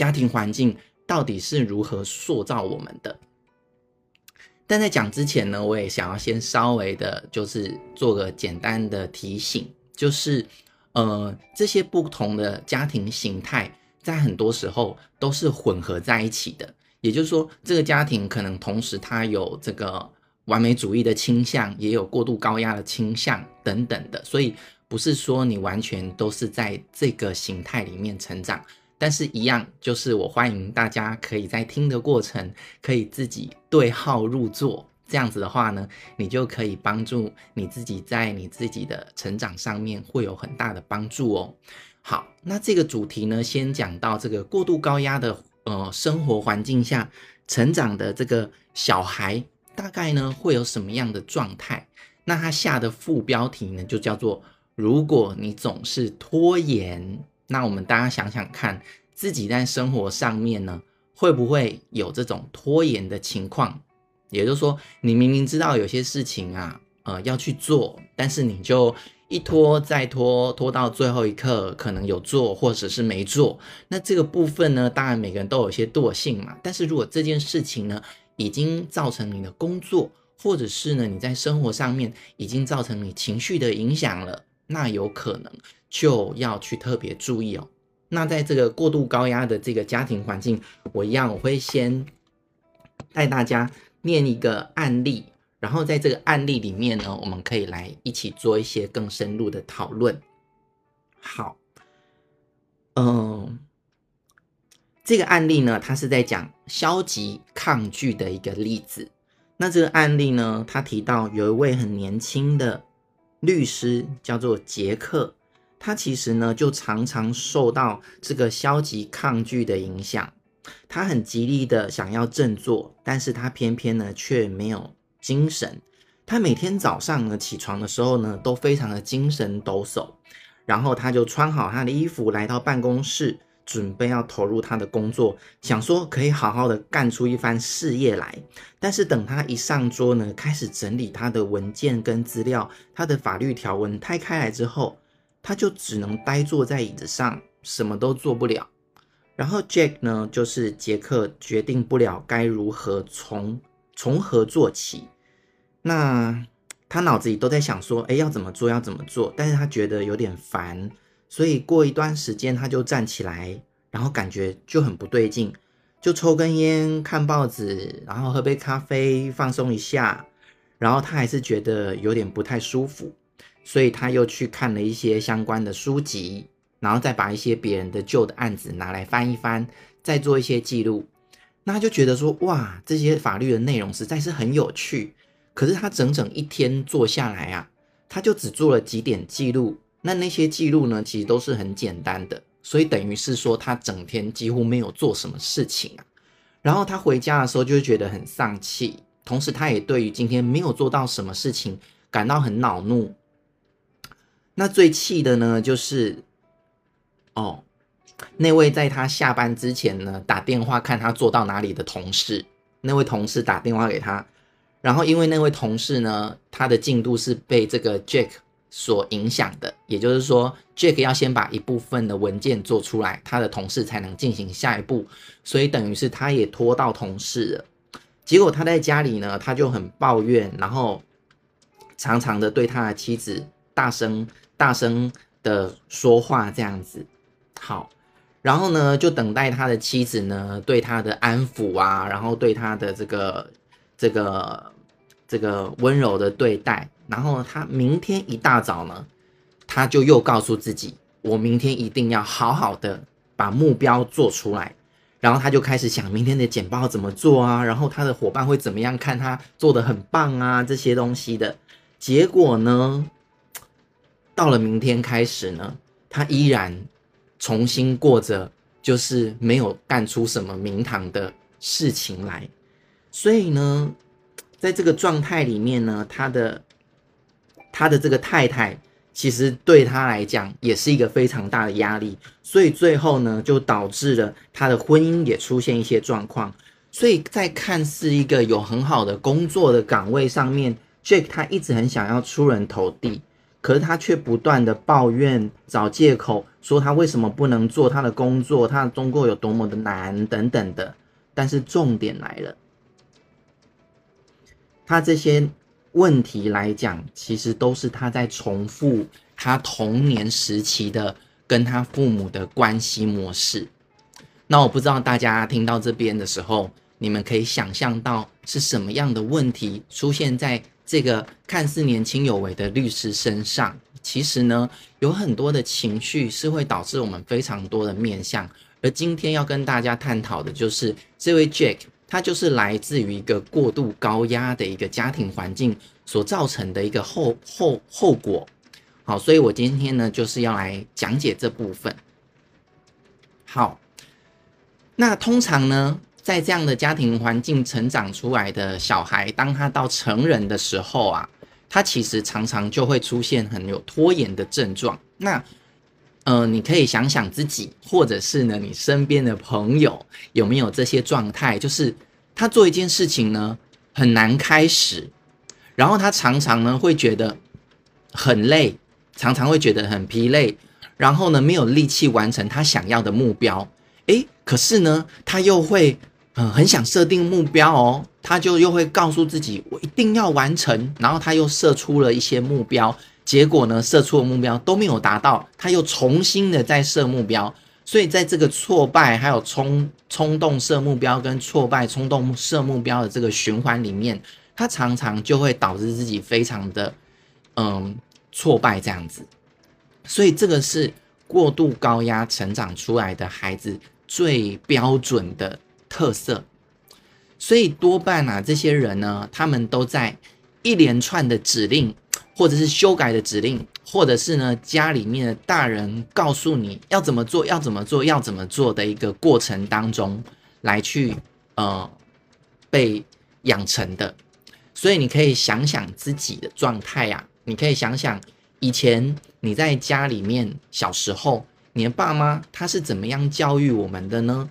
家庭环境到底是如何塑造我们的。但在讲之前呢，我也想要先稍微的，就是做个简单的提醒，就是，呃，这些不同的家庭形态，在很多时候都是混合在一起的。也就是说，这个家庭可能同时它有这个完美主义的倾向，也有过度高压的倾向等等的，所以不是说你完全都是在这个形态里面成长。但是，一样就是我欢迎大家可以在听的过程，可以自己对号入座。这样子的话呢，你就可以帮助你自己在你自己的成长上面会有很大的帮助哦。好，那这个主题呢，先讲到这个过度高压的呃生活环境下成长的这个小孩，大概呢会有什么样的状态？那他下的副标题呢，就叫做“如果你总是拖延”。那我们大家想想看，自己在生活上面呢，会不会有这种拖延的情况？也就是说，你明明知道有些事情啊，呃，要去做，但是你就一拖再拖，拖到最后一刻，可能有做或者是没做。那这个部分呢，当然每个人都有些惰性嘛。但是如果这件事情呢，已经造成你的工作，或者是呢，你在生活上面已经造成你情绪的影响了，那有可能。就要去特别注意哦。那在这个过度高压的这个家庭环境，我一样我会先带大家念一个案例，然后在这个案例里面呢，我们可以来一起做一些更深入的讨论。好，嗯，这个案例呢，它是在讲消极抗拒的一个例子。那这个案例呢，他提到有一位很年轻的律师，叫做杰克。他其实呢，就常常受到这个消极抗拒的影响。他很极力的想要振作，但是他偏偏呢却没有精神。他每天早上呢起床的时候呢，都非常的精神抖擞，然后他就穿好他的衣服来到办公室，准备要投入他的工作，想说可以好好的干出一番事业来。但是等他一上桌呢，开始整理他的文件跟资料，他的法律条文摊开来之后。他就只能呆坐在椅子上，什么都做不了。然后 Jack 呢，就是杰克，决定不了该如何从从何做起。那他脑子里都在想说，哎，要怎么做，要怎么做？但是他觉得有点烦，所以过一段时间他就站起来，然后感觉就很不对劲，就抽根烟，看报纸，然后喝杯咖啡，放松一下。然后他还是觉得有点不太舒服。所以他又去看了一些相关的书籍，然后再把一些别人的旧的案子拿来翻一翻，再做一些记录。那他就觉得说，哇，这些法律的内容实在是很有趣。可是他整整一天做下来啊，他就只做了几点记录。那那些记录呢，其实都是很简单的，所以等于是说他整天几乎没有做什么事情啊。然后他回家的时候就会觉得很丧气，同时他也对于今天没有做到什么事情感到很恼怒。那最气的呢，就是哦，那位在他下班之前呢，打电话看他做到哪里的同事，那位同事打电话给他，然后因为那位同事呢，他的进度是被这个 Jack 所影响的，也就是说，Jack 要先把一部分的文件做出来，他的同事才能进行下一步，所以等于是他也拖到同事了。结果他在家里呢，他就很抱怨，然后常常的对他的妻子大声。大声的说话这样子，好，然后呢，就等待他的妻子呢对他的安抚啊，然后对他的这个这个这个温柔的对待，然后他明天一大早呢，他就又告诉自己，我明天一定要好好的把目标做出来，然后他就开始想明天的简报怎么做啊，然后他的伙伴会怎么样看他做得很棒啊，这些东西的。结果呢？到了明天开始呢，他依然重新过着就是没有干出什么名堂的事情来，所以呢，在这个状态里面呢，他的他的这个太太其实对他来讲也是一个非常大的压力，所以最后呢，就导致了他的婚姻也出现一些状况。所以在看似一个有很好的工作的岗位上面，Jack 他一直很想要出人头地。可是他却不断的抱怨、找借口，说他为什么不能做他的工作，他的工作有多么的难等等的。但是重点来了，他这些问题来讲，其实都是他在重复他童年时期的跟他父母的关系模式。那我不知道大家听到这边的时候，你们可以想象到是什么样的问题出现在这个看似年轻有为的律师身上？其实呢，有很多的情绪是会导致我们非常多的面相。而今天要跟大家探讨的就是这位 Jack，他就是来自于一个过度高压的一个家庭环境所造成的一个后后后果。好，所以我今天呢就是要来讲解这部分。好，那通常呢，在这样的家庭环境成长出来的小孩，当他到成人的时候啊，他其实常常就会出现很有拖延的症状。那呃，你可以想想自己，或者是呢，你身边的朋友有没有这些状态？就是他做一件事情呢，很难开始，然后他常常呢会觉得很累，常常会觉得很疲累，然后呢没有力气完成他想要的目标。诶，可是呢，他又会很想设定目标哦，他就又会告诉自己，我一定要完成，然后他又设出了一些目标。结果呢，设出的目标都没有达到，他又重新的再设目标，所以在这个挫败还有冲冲动设目标跟挫败冲动设目标的这个循环里面，他常常就会导致自己非常的嗯挫败这样子，所以这个是过度高压成长出来的孩子最标准的特色，所以多半啊这些人呢，他们都在一连串的指令。或者是修改的指令，或者是呢，家里面的大人告诉你要怎么做，要怎么做，要怎么做的一个过程当中来去呃被养成的。所以你可以想想自己的状态呀，你可以想想以前你在家里面小时候，你的爸妈他是怎么样教育我们的呢？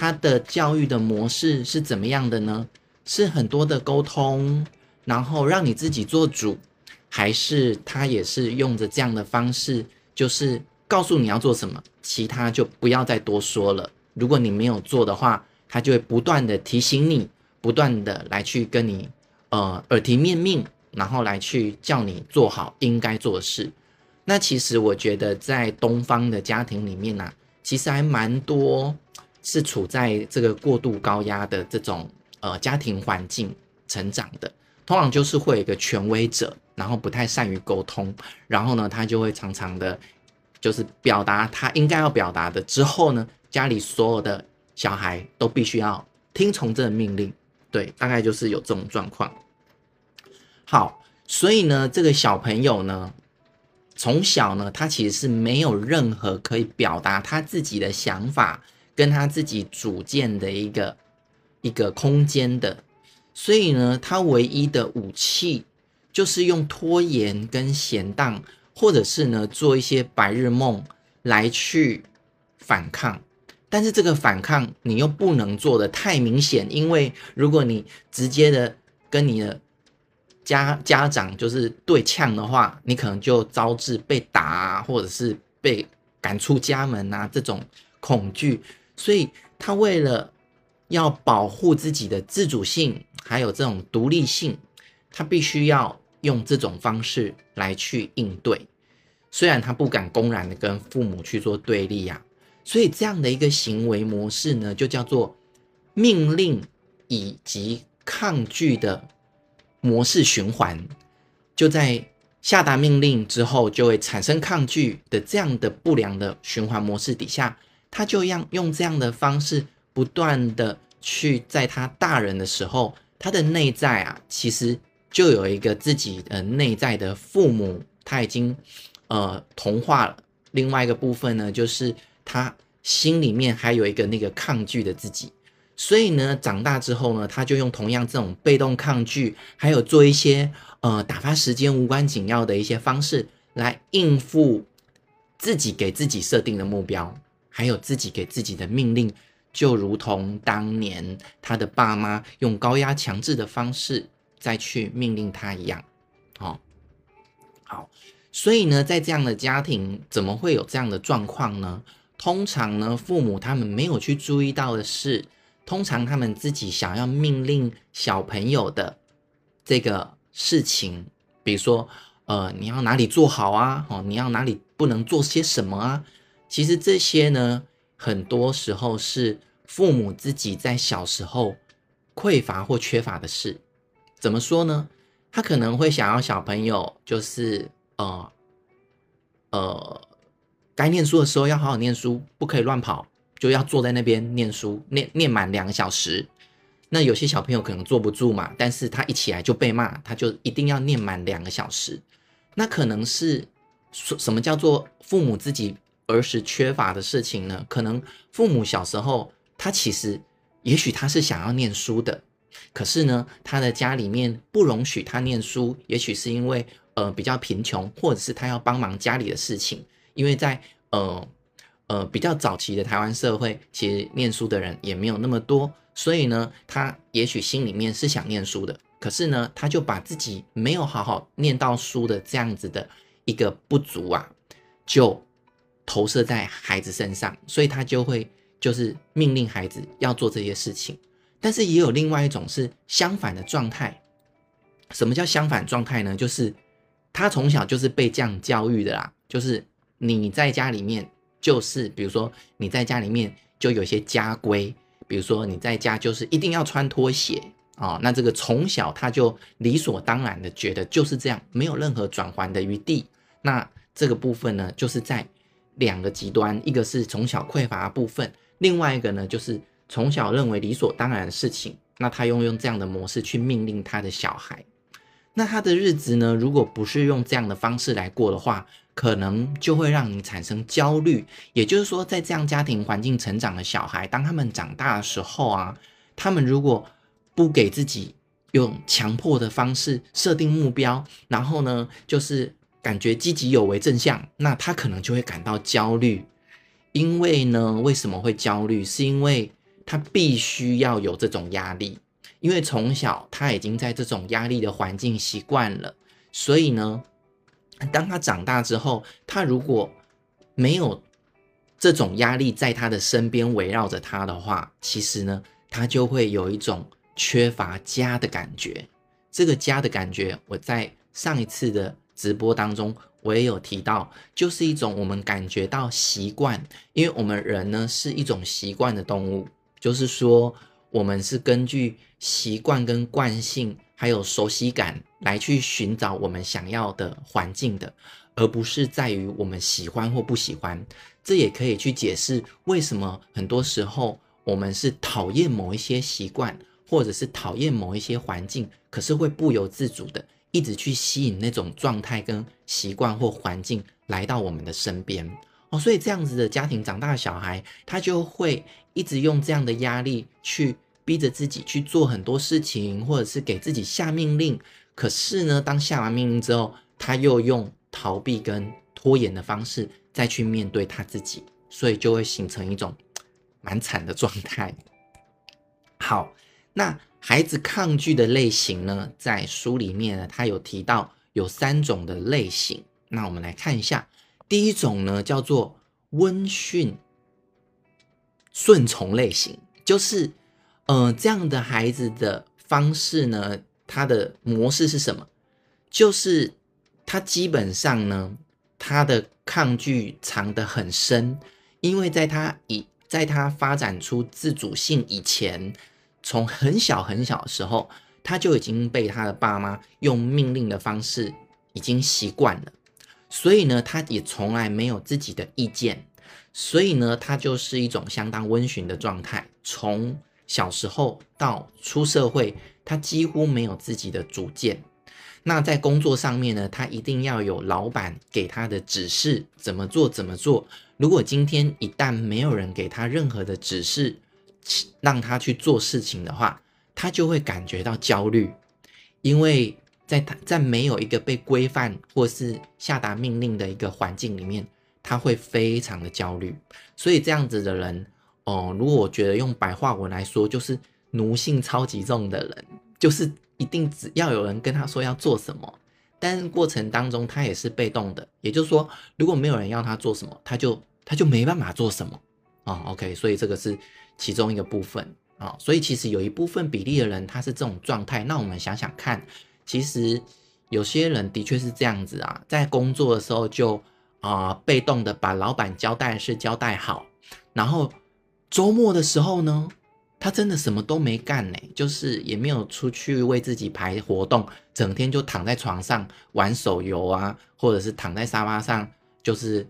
他的教育的模式是怎么样的呢？是很多的沟通，然后让你自己做主。还是他也是用着这样的方式，就是告诉你要做什么，其他就不要再多说了。如果你没有做的话，他就会不断的提醒你，不断的来去跟你呃耳提面命，然后来去叫你做好应该做的事。那其实我觉得在东方的家庭里面呢、啊，其实还蛮多是处在这个过度高压的这种呃家庭环境成长的，通常就是会有一个权威者。然后不太善于沟通，然后呢，他就会常常的，就是表达他应该要表达的。之后呢，家里所有的小孩都必须要听从这个命令。对，大概就是有这种状况。好，所以呢，这个小朋友呢，从小呢，他其实是没有任何可以表达他自己的想法跟他自己组建的一个一个空间的。所以呢，他唯一的武器。就是用拖延跟闲荡，或者是呢做一些白日梦来去反抗，但是这个反抗你又不能做的太明显，因为如果你直接的跟你的家家长就是对呛的话，你可能就招致被打啊，或者是被赶出家门啊这种恐惧，所以他为了要保护自己的自主性，还有这种独立性，他必须要。用这种方式来去应对，虽然他不敢公然的跟父母去做对立呀、啊，所以这样的一个行为模式呢，就叫做命令以及抗拒的模式循环。就在下达命令之后，就会产生抗拒的这样的不良的循环模式底下，他就让用这样的方式不断的去在他大人的时候，他的内在啊，其实。就有一个自己的内在的父母，他已经呃同化了。另外一个部分呢，就是他心里面还有一个那个抗拒的自己。所以呢，长大之后呢，他就用同样这种被动抗拒，还有做一些呃打发时间无关紧要的一些方式来应付自己给自己设定的目标，还有自己给自己的命令，就如同当年他的爸妈用高压强制的方式。再去命令他一样，哦，好，所以呢，在这样的家庭，怎么会有这样的状况呢？通常呢，父母他们没有去注意到的是，通常他们自己想要命令小朋友的这个事情，比如说，呃，你要哪里做好啊？哦，你要哪里不能做些什么啊？其实这些呢，很多时候是父母自己在小时候匮乏或缺乏的事。怎么说呢？他可能会想要小朋友就是呃呃，该念书的时候要好好念书，不可以乱跑，就要坐在那边念书，念念满两个小时。那有些小朋友可能坐不住嘛，但是他一起来就被骂，他就一定要念满两个小时。那可能是什么叫做父母自己儿时缺乏的事情呢？可能父母小时候他其实也许他是想要念书的。可是呢，他的家里面不容许他念书，也许是因为呃比较贫穷，或者是他要帮忙家里的事情。因为在呃呃比较早期的台湾社会，其实念书的人也没有那么多，所以呢，他也许心里面是想念书的。可是呢，他就把自己没有好好念到书的这样子的一个不足啊，就投射在孩子身上，所以他就会就是命令孩子要做这些事情。但是也有另外一种是相反的状态。什么叫相反状态呢？就是他从小就是被这样教育的啦。就是你在家里面，就是比如说你在家里面就有些家规，比如说你在家就是一定要穿拖鞋啊。那这个从小他就理所当然的觉得就是这样，没有任何转圜的余地。那这个部分呢，就是在两个极端，一个是从小匮乏的部分，另外一个呢就是。从小认为理所当然的事情，那他用用这样的模式去命令他的小孩，那他的日子呢？如果不是用这样的方式来过的话，可能就会让你产生焦虑。也就是说，在这样家庭环境成长的小孩，当他们长大的时候啊，他们如果不给自己用强迫的方式设定目标，然后呢，就是感觉积极有为、正向，那他可能就会感到焦虑。因为呢，为什么会焦虑？是因为他必须要有这种压力，因为从小他已经在这种压力的环境习惯了，所以呢，当他长大之后，他如果没有这种压力在他的身边围绕着他的话，其实呢，他就会有一种缺乏家的感觉。这个家的感觉，我在上一次的直播当中我也有提到，就是一种我们感觉到习惯，因为我们人呢是一种习惯的动物。就是说，我们是根据习惯跟惯性，还有熟悉感来去寻找我们想要的环境的，而不是在于我们喜欢或不喜欢。这也可以去解释为什么很多时候我们是讨厌某一些习惯，或者是讨厌某一些环境，可是会不由自主的一直去吸引那种状态跟习惯或环境来到我们的身边。哦，所以这样子的家庭长大的小孩，他就会一直用这样的压力去逼着自己去做很多事情，或者是给自己下命令。可是呢，当下完命令之后，他又用逃避跟拖延的方式再去面对他自己，所以就会形成一种蛮惨的状态。好，那孩子抗拒的类型呢，在书里面呢，他有提到有三种的类型。那我们来看一下。第一种呢，叫做温驯顺从类型，就是，呃，这样的孩子的方式呢，他的模式是什么？就是他基本上呢，他的抗拒藏得很深，因为在他以在他发展出自主性以前，从很小很小的时候，他就已经被他的爸妈用命令的方式已经习惯了。所以呢，他也从来没有自己的意见，所以呢，他就是一种相当温驯的状态。从小时候到出社会，他几乎没有自己的主见。那在工作上面呢，他一定要有老板给他的指示，怎么做怎么做。如果今天一旦没有人给他任何的指示，让他去做事情的话，他就会感觉到焦虑，因为。在他在没有一个被规范或是下达命令的一个环境里面，他会非常的焦虑。所以这样子的人，哦，如果我觉得用白话文来说，就是奴性超级重的人，就是一定只要有人跟他说要做什么，但过程当中他也是被动的，也就是说，如果没有人要他做什么，他就他就没办法做什么啊、OK，所以这个是其中一个部分啊、所以其实有一部分比例的人他是这种状态。那我们想想看，其实有些人的确是这样子啊，在工作的时候就啊、被动的把老板交代的事交代好，然后周末的时候呢，他真的什么都没干呢，就是也没有出去为自己排活动，整天就躺在床上玩手游啊，或者是躺在沙发上，就是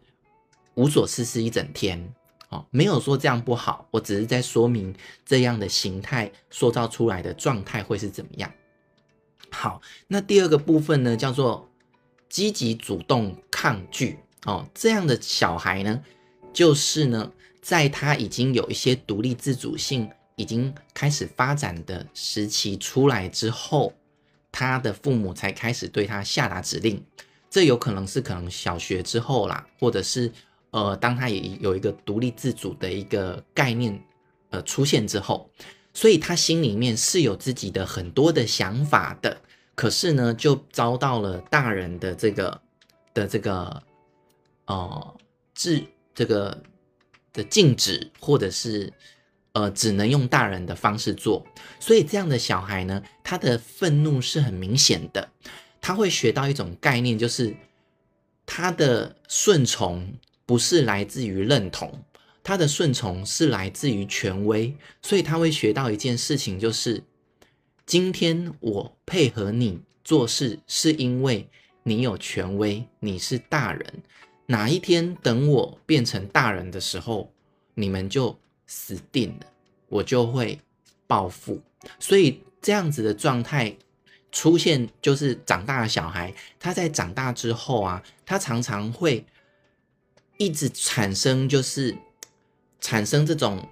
无所事事一整天。哦，没有说这样不好，我只是在说明这样的形态塑造出来的状态会是怎么样。好，那第二个部分呢，叫做积极主动抗拒。哦，这样的小孩呢，就是呢，在他已经有一些独立自主性。已经开始发展的时期出来之后，他的父母才开始对他下达指令。这有可能是可能小学之后啦，或者是呃，当他也有一个独立自主的一个概念呃出现之后，所以他心里面是有自己的很多的想法的。可是呢，就遭到了大人的这个的这个呃制这个的禁止，或者是。呃，只能用大人的方式做，所以这样的小孩呢，他的愤怒是很明显的。他会学到一种概念，就是他的顺从不是来自于认同，他的顺从是来自于权威。所以他会学到一件事情，就是今天我配合你做事，是因为你有权威，你是大人。哪一天等我变成大人的时候，你们就。死定了，我就会报复。所以这样子的状态出现，就是长大的小孩，他在长大之后啊，他常常会一直产生，就是产生这种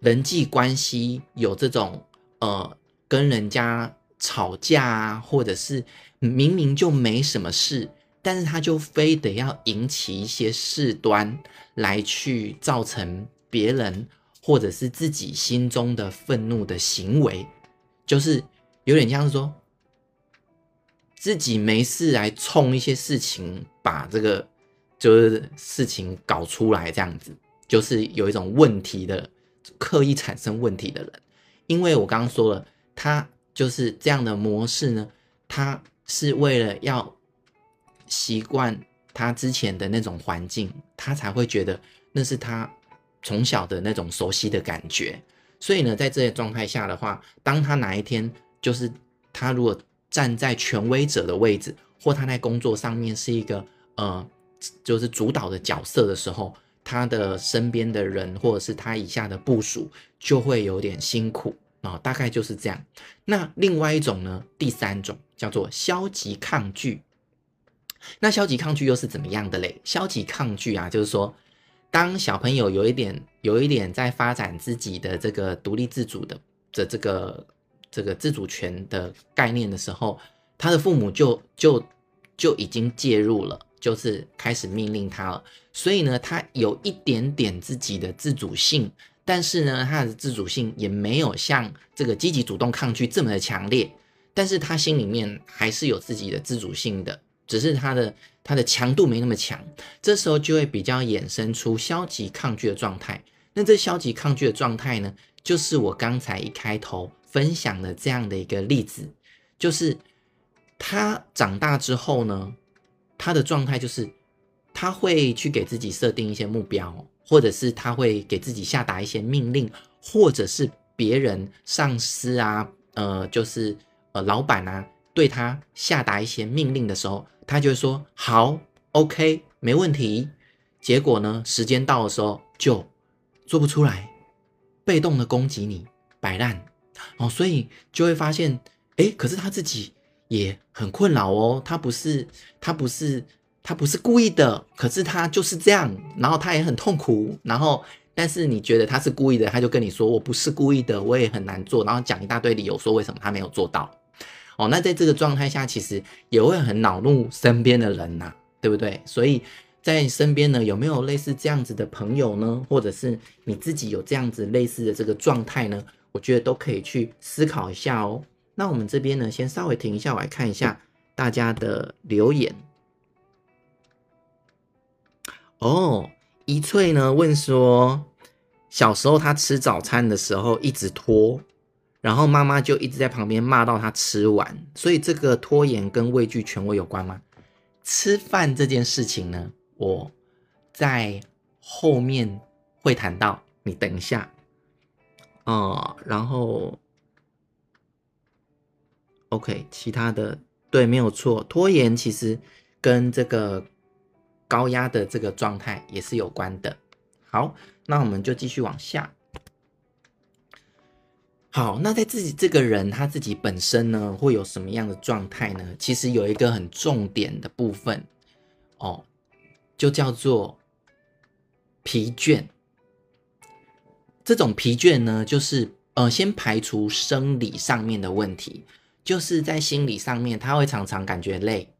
人际关系有这种呃跟人家吵架啊，或者是明明就没什么事，但是他就非得要引起一些事端来去造成别人。或者是自己心中的愤怒的行为，就是有点像是说，自己没事来冲一些事情，把这个就是事情搞出来，这样子就是有一种问题的，刻意产生问题的人。因为我刚刚说了，他就是这样的模式呢，他是为了要习惯他之前的那种环境，他才会觉得那是他。从小的那种熟悉的感觉，所以呢，在这些状态下的话，当他哪一天就是他如果站在权威者的位置，或他在工作上面是一个呃，就是主导的角色的时候，他的身边的人或者是他以下的部属就会有点辛苦啊，大概就是这样。那另外一种呢，第三种叫做消极抗拒。那消极抗拒又是怎么样的嘞？消极抗拒啊，就是说。当小朋友有一点有一点在发展自己的这个独立自主的的这个这个自主权的概念的时候，他的父母就就就已经介入了，就是开始命令他了。所以呢，他有一点点自己的自主性，但是呢，他的自主性也没有像这个积极主动抗拒这么的强烈，但是他心里面还是有自己的自主性的。只是他的他的强度没那么强，这时候就会比较衍生出消极抗拒的状态。那这消极抗拒的状态呢，就是我刚才一开头分享的这样的一个例子，就是他长大之后呢，他的状态就是他会去给自己设定一些目标，或者是他会给自己下达一些命令，或者是别人上司啊，呃，就是呃老板啊，对他下达一些命令的时候。他就会说好，OK，没问题。结果呢，时间到的时候就做不出来，被动的攻击你，摆烂哦，所以就会发现，诶，可是他自己也很困扰哦。他不是，他不是，他不是故意的，可是他就是这样，然后他也很痛苦。然后，但是你觉得他是故意的，他就跟你说我不是故意的，我也很难做，然后讲一大堆理由，说为什么他没有做到。哦，那在这个状态下，其实也会很恼怒身边的人呐，对不对？所以在身边呢，有没有类似这样子的朋友呢？或者是你自己有这样子类似的这个状态呢？我觉得都可以去思考一下哦。那我们这边呢，先稍微停一下，我来看一下大家的留言。哦，一翠呢问说，小时候他吃早餐的时候一直拖，然后妈妈就一直在旁边骂到他吃完，所以这个拖延跟畏惧权威有关吗？吃饭这件事情呢，我在后面会谈到，你等一下。哦，然后，OK，其他的对，没有错，拖延其实跟这个高压的这个状态也是有关的。好，那我们就继续往下。好，那在自己这个人他自己本身呢，会有什么样的状态呢？其实有一个很重点的部分哦，就叫做疲倦。这种疲倦呢，就是呃，先排除生理上面的问题，就是在心理上面，他会常常感觉累，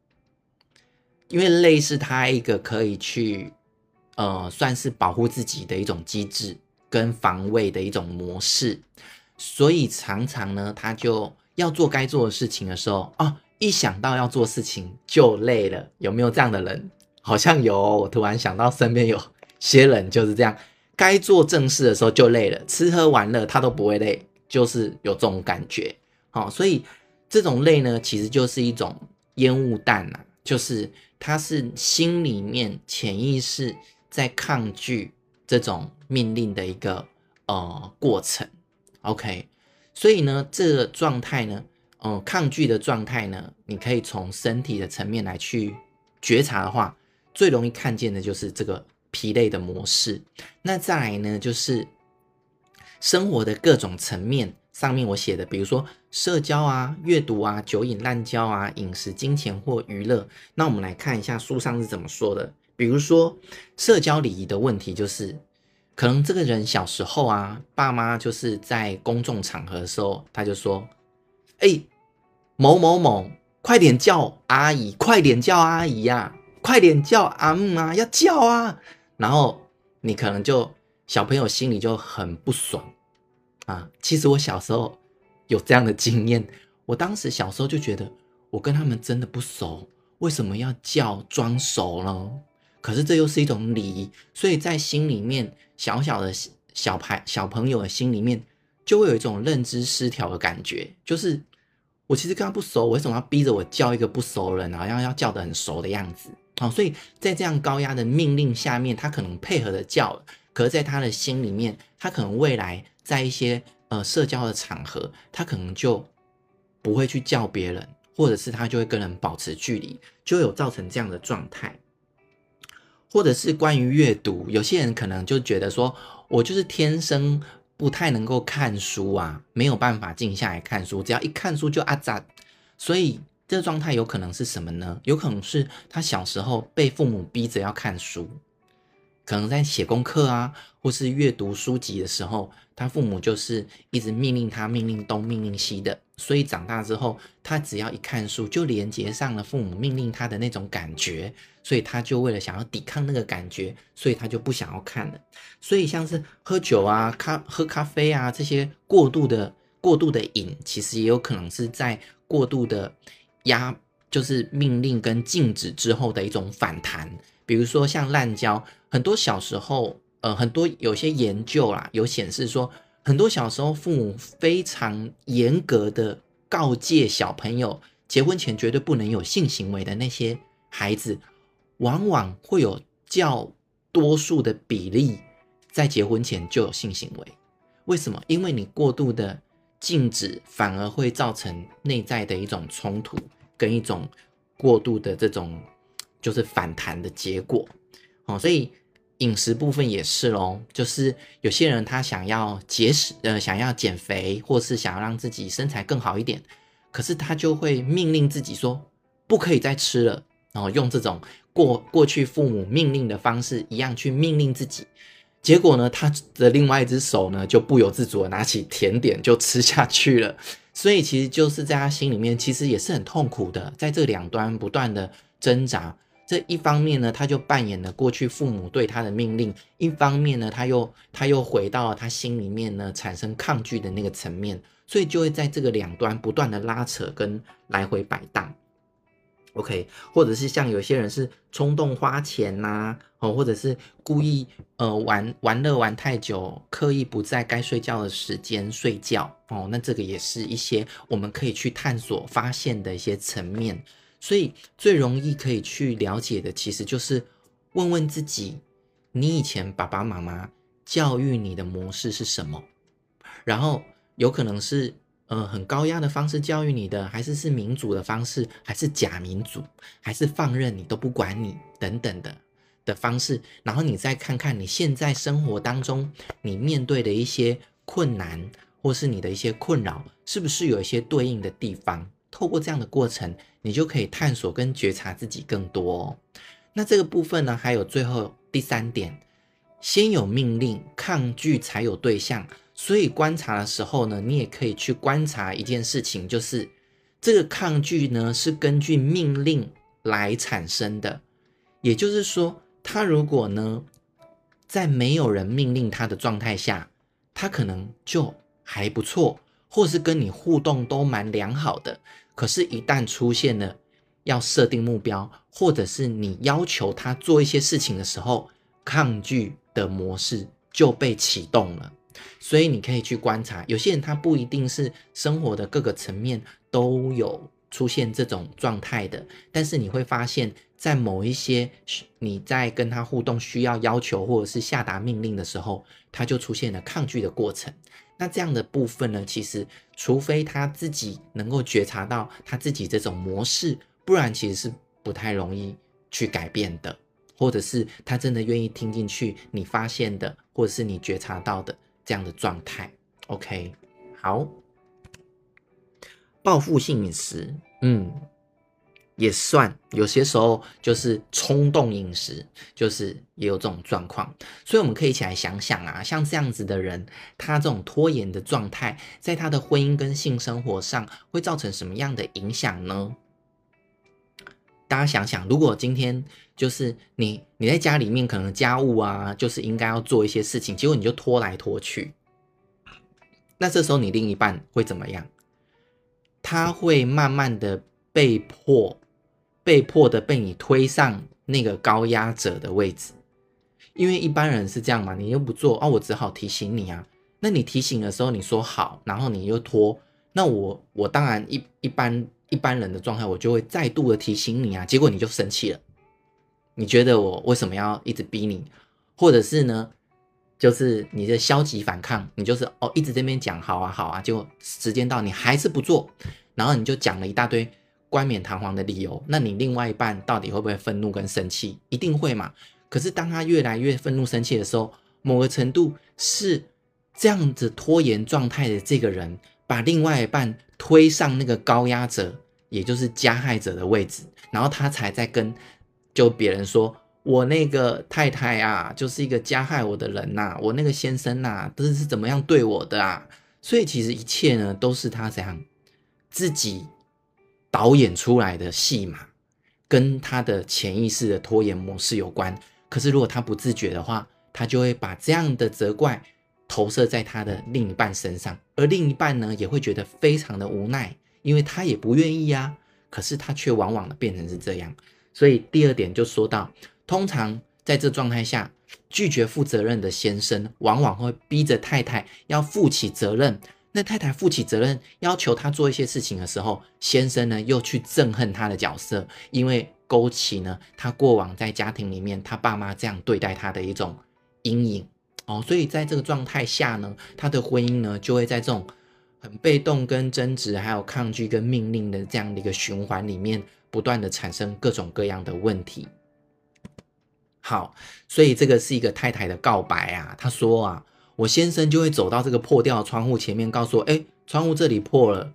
因为累是他一个可以去呃，算是保护自己的一种机制跟防卫的一种模式，所以常常呢，他就要做该做的事情的时候哦，一想到要做事情就累了，有没有这样的人？好像有，我突然想到身边有些人就是这样。该做正事的时候就累了，吃喝玩乐他都不会累，就是有这种感觉。好，所以这种累呢，其实就是一种烟雾弹呐，就是他是心里面潜意识在抗拒这种命令的一个呃过程。OK，所以呢，这个状态呢，嗯、呃，抗拒的状态呢，你可以从身体的层面来去觉察的话，最容易看见的就是这个。疲累的模式，那再来呢，就是生活的各种层面上面我写的，比如说社交啊、阅读啊、酒饮滥交啊、饮食、金钱或娱乐。那我们来看一下书上是怎么说的。比如说社交礼仪的问题，就是可能这个人小时候啊，爸妈就是在公众场合的时候，他就说：“哎，某某某，快点叫阿姨，快点叫阿姨呀，快点叫阿姆啊，要叫啊。”然后你可能就小朋友心里就很不爽啊。其实我小时候有这样的经验，我当时小时候就觉得我跟他们真的不熟，为什么要叫装熟呢？可是这又是一种礼仪，所以在心里面小小的小孩小朋友的心里面就会有一种认知失调的感觉，就是我其实跟他不熟，我为什么要逼着我叫一个不熟人，然后要叫得很熟的样子？好，所以在这样高压的命令下面，他可能配合的叫，可是在他的心里面，他可能未来在一些呃社交的场合，他可能就不会去叫别人，或者是他就会跟人保持距离，就有造成这样的状态。或者是关于阅读，有些人可能就觉得说，我就是天生不太能够看书啊，没有办法静下来看书，只要一看书就阿杂，所以。这状态有可能是什么呢？有可能是他小时候被父母逼着要看书，可能在写功课啊，或是阅读书籍的时候，他父母就是一直命令他，命令东，命令西的。所以长大之后，他只要一看书，就连接上了父母命令他的那种感觉，所以他就为了想要抵抗那个感觉，所以他就不想要看了。所以像是喝酒啊、咖喝咖啡啊这些过度的、过度的瘾，其实也有可能是在过度的。压就是命令跟禁止之后的一种反弹，比如说像滥交，很多小时候，呃，很多有些研究啦，有显示说，很多小时候父母非常严格的告诫小朋友，结婚前绝对不能有性行为的那些孩子，往往会有较多数的比例在结婚前就有性行为。为什么？因为你过度的。禁止反而会造成内在的一种冲突，跟一种过度的这种就是反弹的结果。哦，所以饮食部分也是咯，就是有些人他想要节食，呃，想要减肥，或是想要让自己身材更好一点，可是他就会命令自己说不可以再吃了，然后用这种过过去父母命令的方式一样去命令自己。结果呢，他的另外一只手呢，就不由自主的拿起甜点就吃下去了。所以其实就是在他心里面，其实也是很痛苦的，在这两端不断的挣扎。这一方面呢，他就扮演了过去父母对他的命令；一方面呢，他又他又回到他心里面呢，产生抗拒的那个层面。所以就会在这个两端不断的拉扯跟来回摆荡。OK，或者是像有些人是冲动花钱呐、哦，或者是故意呃玩玩乐玩太久，刻意不在该睡觉的时间睡觉哦，那这个也是一些我们可以去探索发现的一些层面。所以最容易可以去了解的，其实就是问问自己，你以前爸爸妈妈教育你的模式是什么？然后有可能是。呃，很高压的方式教育你的，还是是民主的方式，还是假民主，还是放任你都不管你等等的的方式，然后你再看看你现在生活当中你面对的一些困难，或是你的一些困扰，是不是有一些对应的地方？透过这样的过程，你就可以探索跟觉察自己更多哦。那这个部分呢，还有最后第三点，先有命令，抗拒才有对象。所以观察的时候呢，你也可以去观察一件事情，就是这个抗拒呢是根据命令来产生的。也就是说，他如果呢在没有人命令他的状态下，他可能就还不错，或是跟你互动都蛮良好的。可是，一旦出现了要设定目标，或者是你要求他做一些事情的时候，抗拒的模式就被启动了。所以你可以去观察，有些人他不一定是生活的各个层面都有出现这种状态的，但是你会发现，在某一些你在跟他互动需要要求或者是下达命令的时候，他就出现了抗拒的过程。那这样的部分呢，其实除非他自己能够觉察到他自己这种模式，不然其实是不太容易去改变的，或者是他真的愿意听进去你发现的，或者是你觉察到的。这样的状态，OK，好。报复性饮食，嗯，也算。有些时候就是冲动饮食，就是也有这种状况。所以我们可以一起来想想啊，像这样子的人，他这种拖延的状态，在他的婚姻跟性生活上会造成什么样的影响呢？大家想想，如果今天就是你，你在家里面可能家务啊，就是应该要做一些事情，结果你就拖来拖去，那这时候你另一半会怎么样？他会慢慢的被迫、被迫的被你推上那个高压者的位置，因为一般人是这样嘛，你又不做啊，我只好提醒你啊。那你提醒的时候，你说好，然后你又拖，那我我当然一一般。一般人的状态，我就会再度的提醒你啊，结果你就生气了。你觉得我为什么要一直逼你？或者是呢，就是你的消极反抗，你就是哦一直这边讲好啊好啊，结果时间到你还是不做，然后你就讲了一大堆冠冕堂皇的理由。那你另外一半到底会不会愤怒跟生气？一定会嘛。可是当他越来越愤怒生气的时候，某个程度是这样子拖延状态的这个人，把另外一半。推上那个高压者，也就是加害者的位置，然后他才在跟就别人说：“我那个太太啊，就是一个加害我的人呐，我那个先生呐，都是怎么样对我的啊？”所以其实一切呢，都是他这样自己导演出来的戏码，跟他的潜意识的拖延模式有关。可是如果他不自觉的话，他就会把这样的责怪。投射在他的另一半身上，而另一半呢，也会觉得非常的无奈，因为他也不愿意呀，可是他却往往的变成是这样。所以第二点就说到，通常在这状态下，拒绝负责任的先生，往往会逼着太太要负起责任。那太太负起责任，要求他做一些事情的时候，先生呢又去憎恨他的角色，因为勾起呢他过往在家庭里面他爸妈这样对待他的一种阴影。哦，所以在这个状态下呢，他的婚姻呢就会在这种很被动、跟争执、还有抗拒、跟命令的这样的一个循环里面，不断的产生各种各样的问题。好，所以这个是一个太太的告白啊，她说啊，我先生就会走到这个破掉的窗户前面，告诉我，哎，窗户这里破了。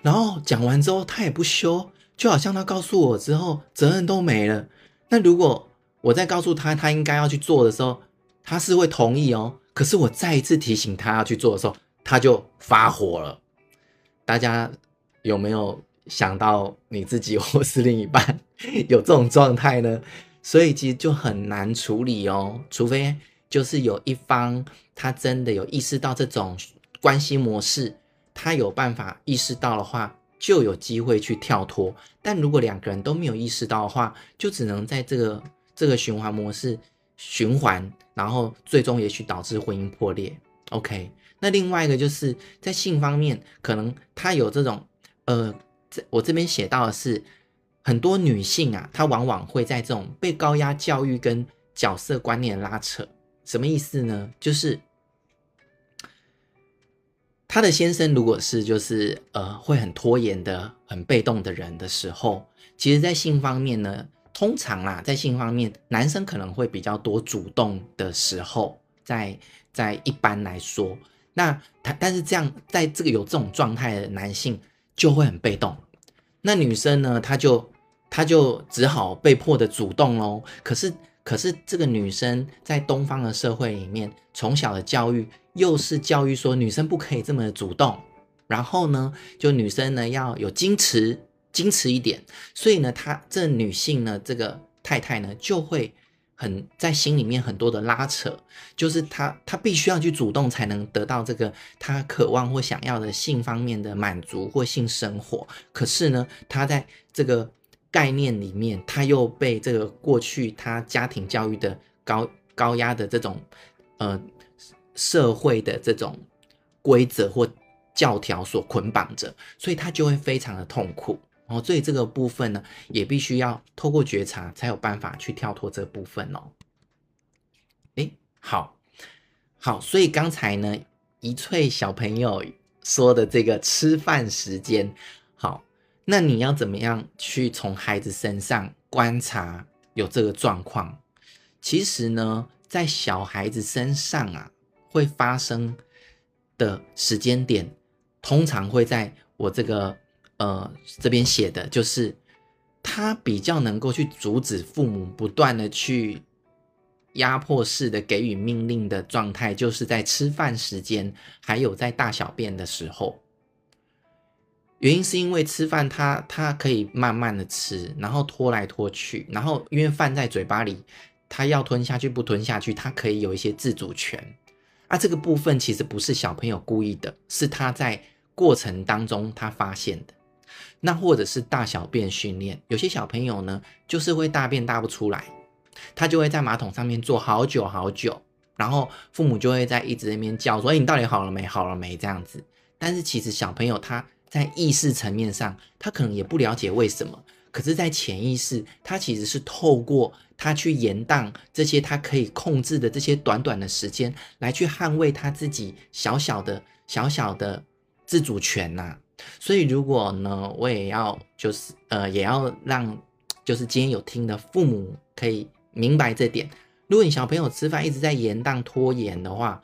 然后讲完之后，他也不修，就好像他告诉我之后，责任都没了。那如果我再告诉他，他应该要去做的时候，他是会同意哦，可是我再一次提醒他要去做的时候，他就发火了。大家有没有想到你自己或是另一半有这种状态呢？所以其实就很难处理哦，除非就是有一方他真的有意识到这种关系模式，他有办法意识到的话，就有机会去跳脱。但如果两个人都没有意识到的话，就只能在这个这个循环模式循环，然后最终也许导致婚姻破裂。OK，那另外一个就是在性方面，可能他有这种呃，这我这边写到的是很多女性啊，她往往会在这种被高压教育跟角色观念拉扯。什么意思呢？就是。他的先生如果是就是呃会很拖延的、很被动的人的时候，其实，在性方面呢，通常啦，在性方面，男生可能会比较多主动的时候，在在一般来说，那他但是这样，在这个有这种状态的男性就会很被动，那女生呢，她就她就只好被迫的主动喽。可是可是这个女生在东方的社会里面，从小的教育。又是教育说女生不可以这么主动，然后呢，就女生呢要有矜持，矜持一点。所以呢，她这女性呢，这个太太呢，就会很在心里面很多的拉扯，就是她她必须要去主动才能得到这个她渴望或想要的性方面的满足或性生活。可是呢，她在这个概念里面，她又被这个过去她家庭教育的高高压的这种呃。社会的这种规则或教条所捆绑着，所以他就会非常的痛苦。哦，所以这个部分呢，也必须要透过觉察才有办法去跳脱这部分哦。诶，好，好，所以刚才呢，一翠小朋友说的这个吃饭时间，好，那你要怎么样去从孩子身上观察有这个状况？其实呢，在小孩子身上啊。会发生的时间点，通常会在我这个呃这边写的，就是他比较能够去阻止父母不断的去压迫式的给予命令的状态，就是在吃饭时间，还有在大小便的时候。原因是因为吃饭他他可以慢慢的吃，然后拖来拖去，然后因为饭在嘴巴里，他要吞下去不吞下去，他可以有一些自主权。啊，这个部分其实不是小朋友故意的，是他在过程当中他发现的。那或者是大小便训练，有些小朋友呢，就是会大便大不出来，他就会在马桶上面坐好久好久，然后父母就会在一直在那边叫说：“哎，你到底好了没？好了没？”这样子。但是其实小朋友他在意识层面上，他可能也不了解为什么。可是，在潜意识，他其实是透过他去延宕这些他可以控制的这些短短的时间，来去捍卫他自己小小的、小小的自主权呐、所以，如果呢，我也要就是呃，也要让就是今天有听的父母可以明白这点。如果你小朋友吃饭一直在延宕拖延的话，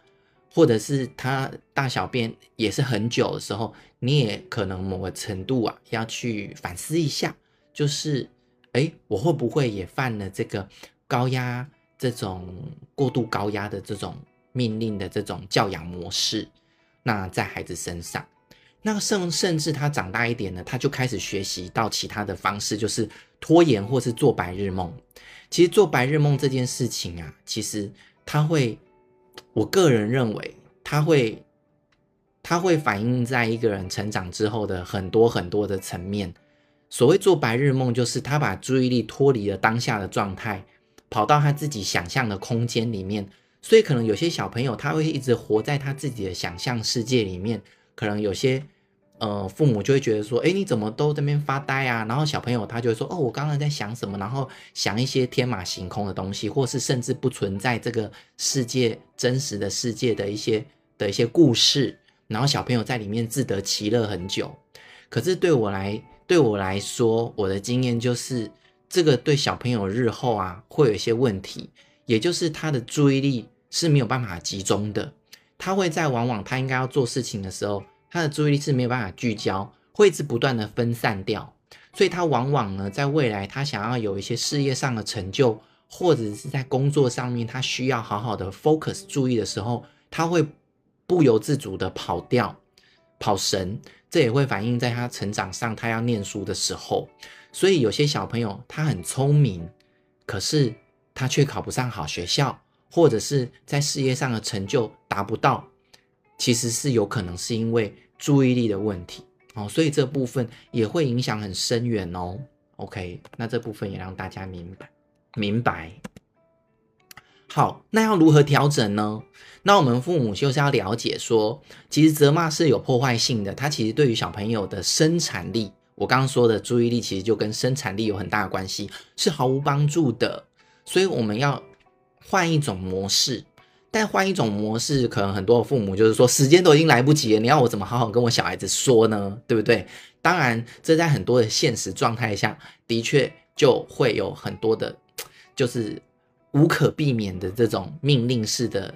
或者是他大小便也是很久的时候，你也可能某个程度啊，要去反思一下。就是，哎，我会不会也犯了这个高压、这种过度高压的这种命令的这种教养模式？那在孩子身上，那甚甚至他长大一点呢，他就开始学习到其他的方式，就是拖延或是做白日梦。其实做白日梦这件事情啊，其实他会，我个人认为，他会，他会反映在一个人成长之后的很多很多的层面。所谓做白日梦，就是他把注意力脱离了当下的状态，跑到他自己想象的空间里面。所以，可能有些小朋友他会一直活在他自己的想象世界里面。可能有些呃父母就会觉得说：“诶，你怎么都在那边发呆啊？”然后小朋友他就会说：“哦，我刚刚在想什么？”然后想一些天马行空的东西，或是甚至不存在这个世界真实的世界的一些的一些故事。然后小朋友在里面自得其乐很久。可是对我来，对我来说，我的经验就是，这个对小朋友日后啊会有一些问题，也就是他的注意力是没有办法集中的，他会在往往他应该要做事情的时候，他的注意力是没有办法聚焦，会一直不断的分散掉，所以他往往呢，在未来他想要有一些事业上的成就，或者是在工作上面他需要好好的 focus 注意的时候，他会不由自主的跑掉，跑神。这也会反映在他成长上，他要念书的时候，所以有些小朋友他很聪明，可是他却考不上好学校，或者是在事业上的成就达不到，其实是有可能是因为注意力的问题。哦，所以这部分也会影响很深远哦。OK，那这部分也让大家明白明白。好，那要如何调整呢？那我们父母就是要了解说，其实责骂是有破坏性的，它其实对于小朋友的生产力，我刚刚说的注意力，其实就跟生产力有很大的关系，是毫无帮助的。所以我们要换一种模式。但换一种模式，可能很多的父母就是说，时间都已经来不及了，你要我怎么好好跟我小孩子说呢？对不对？当然，这在很多的现实状态下的确就会有很多的，就是无可避免的这种命令式的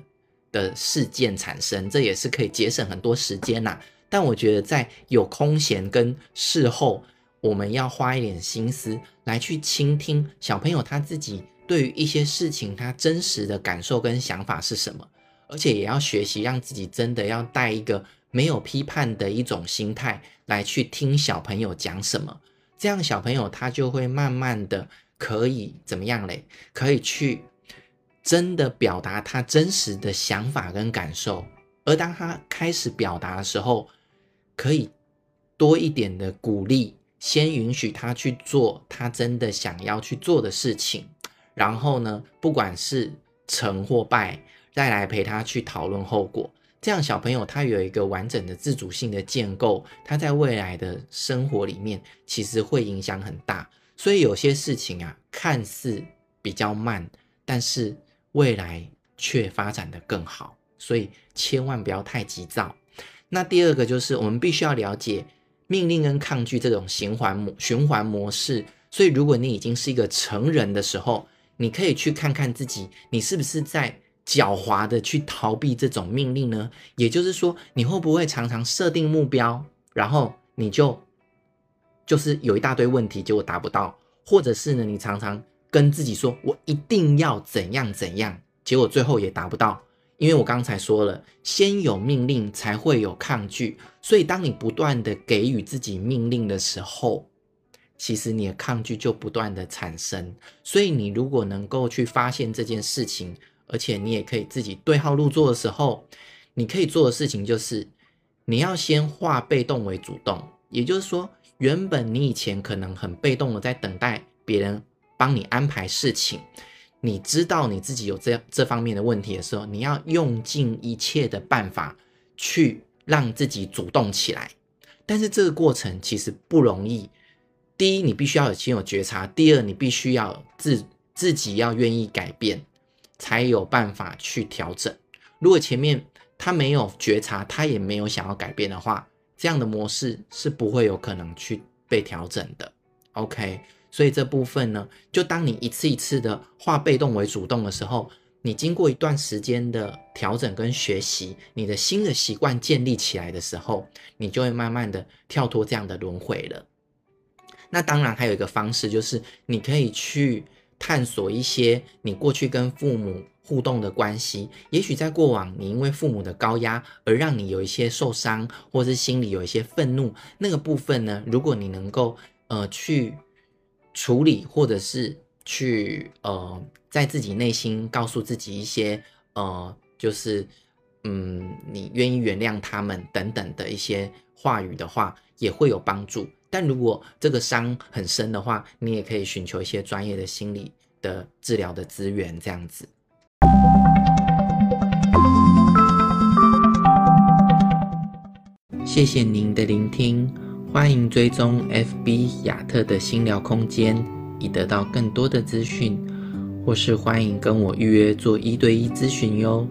的事件产生，这也是可以节省很多时间呐。但我觉得在有空闲跟事后，我们要花一点心思来去倾听小朋友他自己。对于一些事情，他真实的感受跟想法是什么？而且也要学习让自己真的要带一个没有批判的一种心态来去听小朋友讲什么，这样小朋友他就会慢慢的可以怎么样嘞？可以去真的表达他真实的想法跟感受。而当他开始表达的时候，可以多一点的鼓励，先允许他去做他真的想要去做的事情。然后呢，不管是成或败，再来陪他去讨论后果，这样小朋友他有一个完整的自主性的建构，他在未来的生活里面其实会影响很大。所以有些事情啊，看似比较慢，但是未来却发展得更好。所以千万不要太急躁。那第二个就是我们必须要了解命令跟抗拒这种循环模循环模式。所以如果你已经是一个成人的时候，你可以去看看自己，你是不是在狡猾的去逃避这种命令呢？也就是说，你会不会常常设定目标，然后你就就是有一大堆问题，结果达不到，或者是呢，你常常跟自己说“我一定要怎样怎样”，结果最后也达不到。因为我刚才说了，先有命令才会有抗拒，所以当你不断的给予自己命令的时候，其实你的抗拒就不断的产生，所以你如果能够去发现这件事情，而且你也可以自己对号入座的时候，你可以做的事情就是，你要先化被动为主动，也就是说，原本你以前可能很被动的在等待别人帮你安排事情，你知道你自己有这这方面的问题的时候，你要用尽一切的办法去让自己主动起来，但是这个过程其实不容易。第一，你必须要有先有觉察；第二，你必须要自自己要愿意改变，才有办法去调整。如果前面他没有觉察，他也没有想要改变的话，这样的模式是不会有可能去被调整的。OK，所以这部分呢，就当你一次一次的化被动为主动的时候，你经过一段时间的调整跟学习，你的新的习惯建立起来的时候，你就会慢慢的跳脱这样的轮回了。那当然还有一个方式，就是你可以去探索一些你过去跟父母互动的关系。也许在过往，你因为父母的高压而让你有一些受伤，或是心里有一些愤怒，那个部分呢，如果你能够呃去处理，或者是去呃在自己内心告诉自己一些呃，就是嗯，你愿意原谅他们等等的一些话语的话，也会有帮助。但如果这个伤很深的话，你也可以寻求一些专业的心理的治疗的资源，这样子。谢谢您的聆听，欢迎追踪 FB 亚特的心聊空间，以得到更多的资讯，或是欢迎跟我预约做一对一咨询哟。